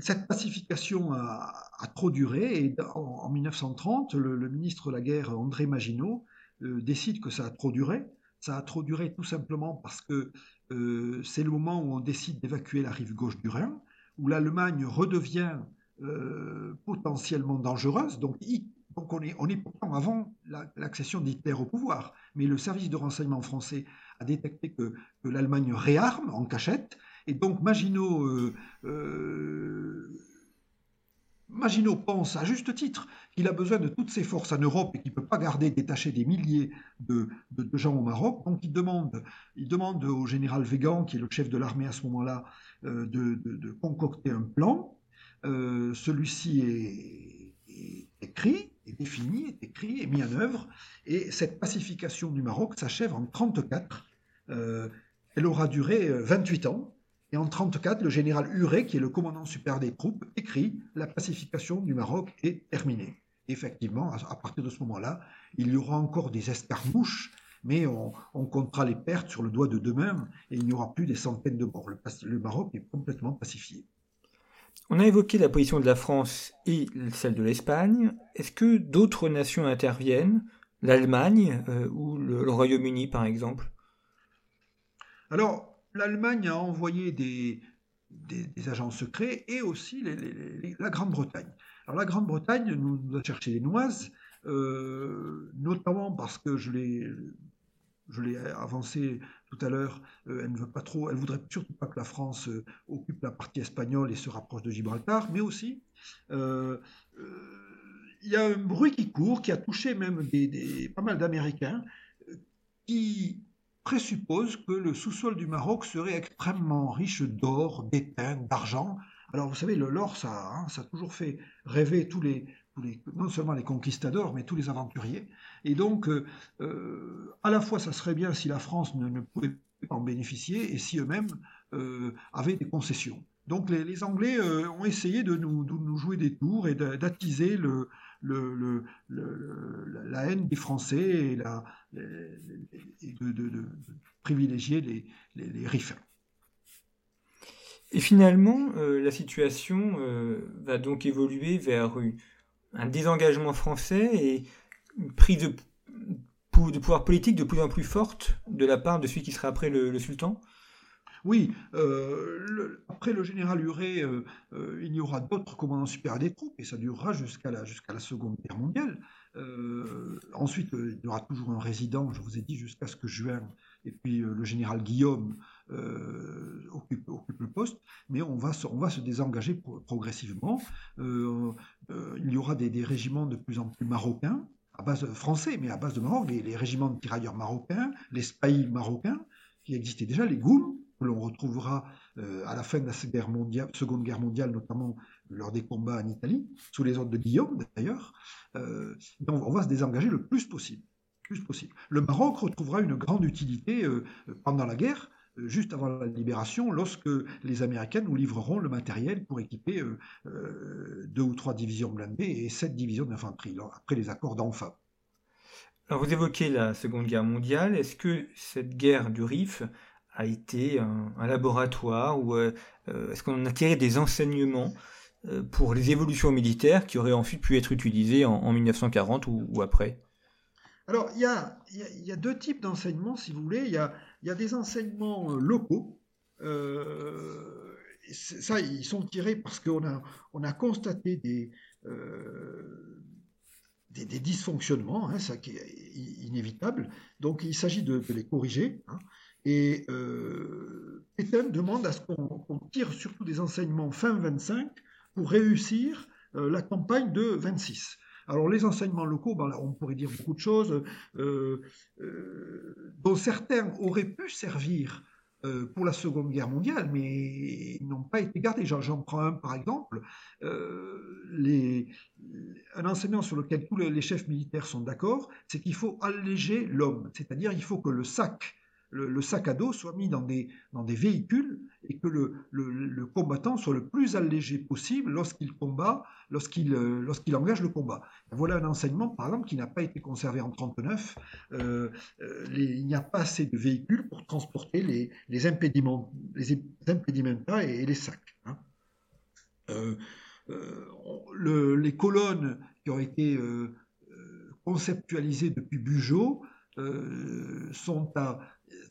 Cette pacification a, trop duré et en, 1930, le, ministre de la guerre André Maginot euh, décide que ça a trop duré. Ça a trop duré tout simplement parce que euh, c'est le moment où on décide d'évacuer la rive gauche du Rhin, où l'Allemagne redevient euh, potentiellement dangereuse. Donc, donc on, est, on est pourtant avant l'accession d'Hitler au pouvoir. Mais le service de renseignement français a détecté que, l'Allemagne réarme en cachette. Et donc Maginot, euh, euh, Maginot pense à juste titre qu'il a besoin de toutes ses forces en Europe et qu'il ne peut pas garder détaché des milliers de, de, gens au Maroc. Donc il demande, il demande au général Végan, qui est le chef de l'armée à ce moment-là, de, de, concocter un plan. Euh, celui-ci est, écrit, est défini, est écrit, est mis en œuvre, et cette pacification du Maroc s'achève en 1934. Euh, elle aura duré 28 euh, ans, et en 1934, le général Huré, qui est le commandant supérieur des troupes, écrit La pacification du Maroc est terminée. Effectivement, à partir de ce moment-là, il y aura encore des escarmouches, mais on, comptera les pertes sur le doigt de deux mains et il n'y aura plus des centaines de morts. le Maroc est complètement pacifié. On a évoqué la position de la France et celle de l'Espagne. Est-ce que d'autres nations interviennent? L'Allemagne euh, ou le, Royaume-Uni, par exemple? Alors, l'Allemagne a envoyé des, agents secrets et aussi la Grande-Bretagne. Alors, la Grande-Bretagne nous, a cherché les noises, euh, notamment parce que je l'ai je l'ai avancé tout à l'heure, euh, elle ne veut pas trop, elle voudrait surtout pas que la France euh, occupe la partie espagnole et se rapproche de Gibraltar, mais aussi euh, il y a un bruit qui court, qui a touché même pas mal d'Américains, qui présuppose que le sous-sol du Maroc serait extrêmement riche d'or, d'étain, d'argent. Alors vous savez, l'or, ça, hein, ça a toujours fait rêver tous les, non seulement les conquistadors, mais tous les aventuriers. Et donc, euh, euh, à la fois, ça serait bien si la France ne, pouvait pas en bénéficier et si eux-mêmes euh, avaient des concessions. Donc, les, Anglais ont essayé de nous, jouer des tours et d'attiser le, la haine des Français et, de, privilégier les, les, riffins. Et finalement, la situation va donc évoluer vers un désengagement français et une prise de, pouvoir politique de plus en plus forte de la part de celui qui sera après le, sultan oui, euh, après le général Huré, euh, euh, il y aura d'autres commandants supérieurs des troupes, et ça durera jusqu'à la, jusqu'à la Seconde Guerre mondiale. ensuite, il y aura toujours un résident, je vous ai dit, jusqu'à ce que Juin, et puis le général Guillaume euh, occupe, le poste, mais on va se, on va se désengager progressivement. Euh, euh, il y aura des, régiments de plus en plus marocains, à base français, mais à base de Maroc, les, régiments de tirailleurs marocains, les spahis marocains, qui existaient déjà, les Goum, que l'on retrouvera à la fin de la Seconde Guerre mondiale, notamment lors des combats en Italie, sous les ordres de Guillaume d'ailleurs. on va se désengager le plus possible. Plus possible. Le Maroc retrouvera une grande utilité pendant la guerre, juste avant la libération, lorsque les Américains nous livreront le matériel pour équiper euh, euh, deux ou trois divisions blindées et sept divisions d'infanterie, après les accords d'Anfa. Alors vous évoquez la Seconde Guerre mondiale. Est-ce que cette guerre du Rif a été un, laboratoire ou euh, est-ce qu'on a tiré des enseignements pour les évolutions militaires qui auraient ensuite pu être utilisées en, 1940 ou, après? Alors il y a, y a, deux types d'enseignements, si vous voulez. Il y a il y a des enseignements euh, locaux. Euh, ça, ils sont tirés parce qu'on a, on a constaté des, euh, des, dysfonctionnements, hein, ça qui est inévitable. Donc il s'agit de, les corriger. Hein. Et euh, demande à ce qu'on tire surtout des enseignements fin 25 pour réussir la campagne de 26. Alors les enseignements locaux, ben, on pourrait dire beaucoup de choses, euh, euh, dont certains auraient pu servir euh, pour la Seconde Guerre mondiale, mais n'ont pas été gardés. J'en prends un par exemple, un enseignement sur lequel tous les chefs militaires sont d'accord, c'est qu'il faut alléger l'homme, c'est-à-dire il faut que le sac le, sac à dos soit mis dans des, dans des véhicules et que le, le, combattant soit le plus allégé possible lorsqu'il combat, lorsqu'il euh, lorsqu'il engage le combat. Voilà un enseignement, par exemple, qui n'a pas été conservé en 1939. Euh, euh, il n'y a pas assez de véhicules pour transporter les, les impédiments, impédimenta et, les sacs. Hein. les colonnes qui ont été conceptualisées depuis Bugeaud sont à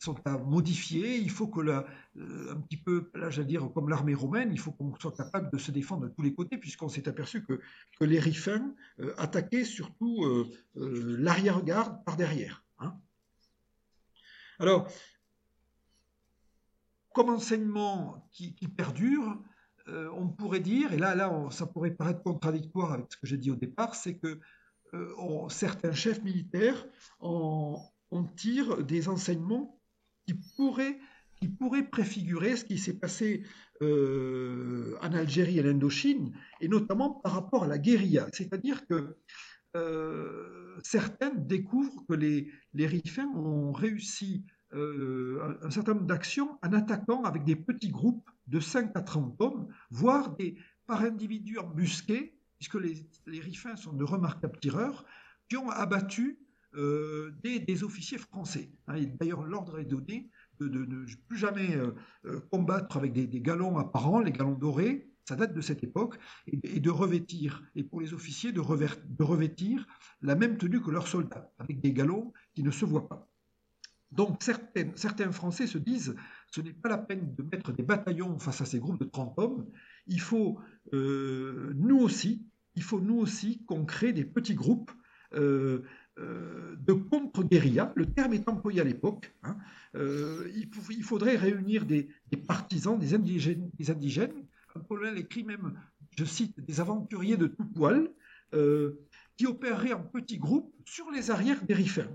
sont à modifier. Il faut que, la, euh, un petit peu, là, j'allais dire, comme l'armée romaine, il faut qu'on soit capable de se défendre de tous les côtés, puisqu'on s'est aperçu que, que, les rifins euh, attaquaient surtout euh, l'arrière-garde par derrière. Hein. Alors, comme enseignement qui, perdure, on pourrait dire, et là, là ça pourrait paraître contradictoire avec ce que j'ai dit au départ, c'est que certains chefs militaires en, on tire des enseignements qui pourraient, qui préfigurer ce qui s'est passé euh, en Algérie et en Indochine, et notamment par rapport à la guérilla. C'est-à-dire que euh, certains découvrent que les, les Rifins ont réussi euh, un, certain nombre d'actions en attaquant avec des petits groupes de 5 à 30 hommes, voire des, par individus embusqués, puisque les, les Rifins sont de remarquables tireurs, qui ont abattu euh, des, officiers français. Hein, d'ailleurs, l'ordre est donné de ne plus jamais euh, euh, combattre avec des, galons apparents, les galons dorés, ça date de cette époque, et, de revêtir, et pour les officiers, de, revêtir la même tenue que leurs soldats, avec des galons qui ne se voient pas. Donc certains Français se disent, ce n'est pas la peine de mettre des bataillons face à ces groupes de 30 hommes, il faut nous aussi, il faut nous aussi qu'on crée des petits groupes de contre-guérilla, le terme est employé à l'époque, hein. il, faudrait réunir des, partisans, des indigènes, des colonel écrit même, je cite, des aventuriers de tout poil, qui opéreraient en petits groupes sur les arrières des rifins,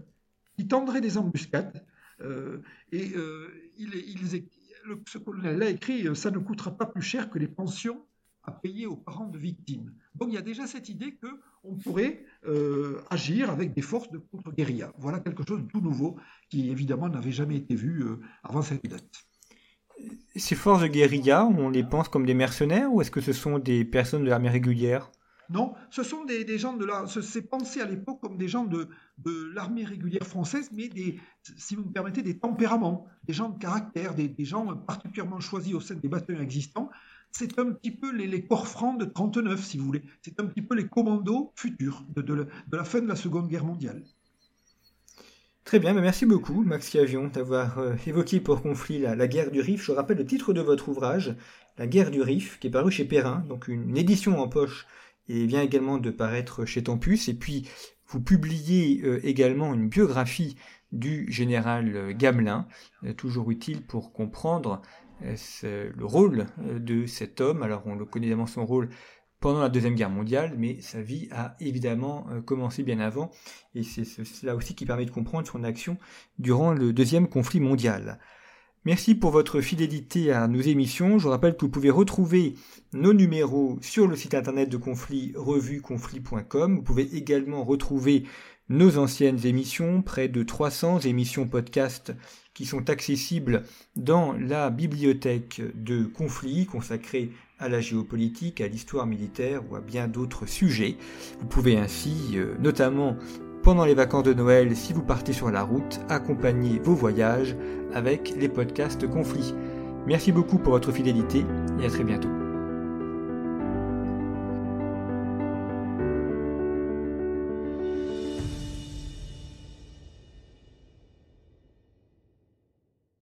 qui tendraient des embuscades, et ce colonel-là écrit euh, ça ne coûtera pas plus cher que les pensions à payer aux parents de victimes. Donc il y a déjà cette idée qu'on pourrait euh, agir avec des forces de contre-guérilla. Voilà quelque chose de tout nouveau qui évidemment n'avait jamais été vu euh, avant cette date. Ces forces de guérilla, on les pense comme des mercenaires ou est-ce que ce sont des personnes de l'armée régulière? Non, ce sont des, gens de la. C'est pensé à l'époque comme des gens de, l'armée régulière française, mais des, si vous me permettez, des tempéraments, des gens de caractère, des, gens particulièrement choisis au sein des bataillons existants. C'est un petit peu les, corps francs de 39, si vous voulez. C'est un petit peu les commandos futurs de, la fin de la Seconde Guerre mondiale. Très bien, merci beaucoup Max Cavion d'avoir euh, évoqué pour conflit la, guerre du Rif. Je rappelle le titre de votre ouvrage, La guerre du Rif, qui est paru chez Perrin, donc une édition en poche et vient également de paraître chez Tempus. Et puis, vous publiez euh, également une biographie du général euh, Gamelin, toujours utile pour comprendre le rôle de cet homme? Alors, on le connaît évidemment son rôle pendant la Deuxième Guerre mondiale, mais sa vie a évidemment commencé bien avant, et c'est cela aussi qui permet de comprendre son action durant le Deuxième conflit mondial. Merci pour votre fidélité à nos émissions. Je rappelle que vous pouvez retrouver nos numéros sur le site internet de Conflit, revueconflit.com. Vous pouvez également retrouver nos anciennes émissions, près de 300 émissions podcast qui sont accessibles dans la bibliothèque de Conflit consacrée à la géopolitique, à l'histoire militaire ou à bien d'autres sujets. Vous pouvez ainsi euh, notamment pendant les vacances de Noël, si vous partez sur la route, accompagnez vos voyages avec les podcasts Conflits. Merci beaucoup pour votre fidélité et à très bientôt.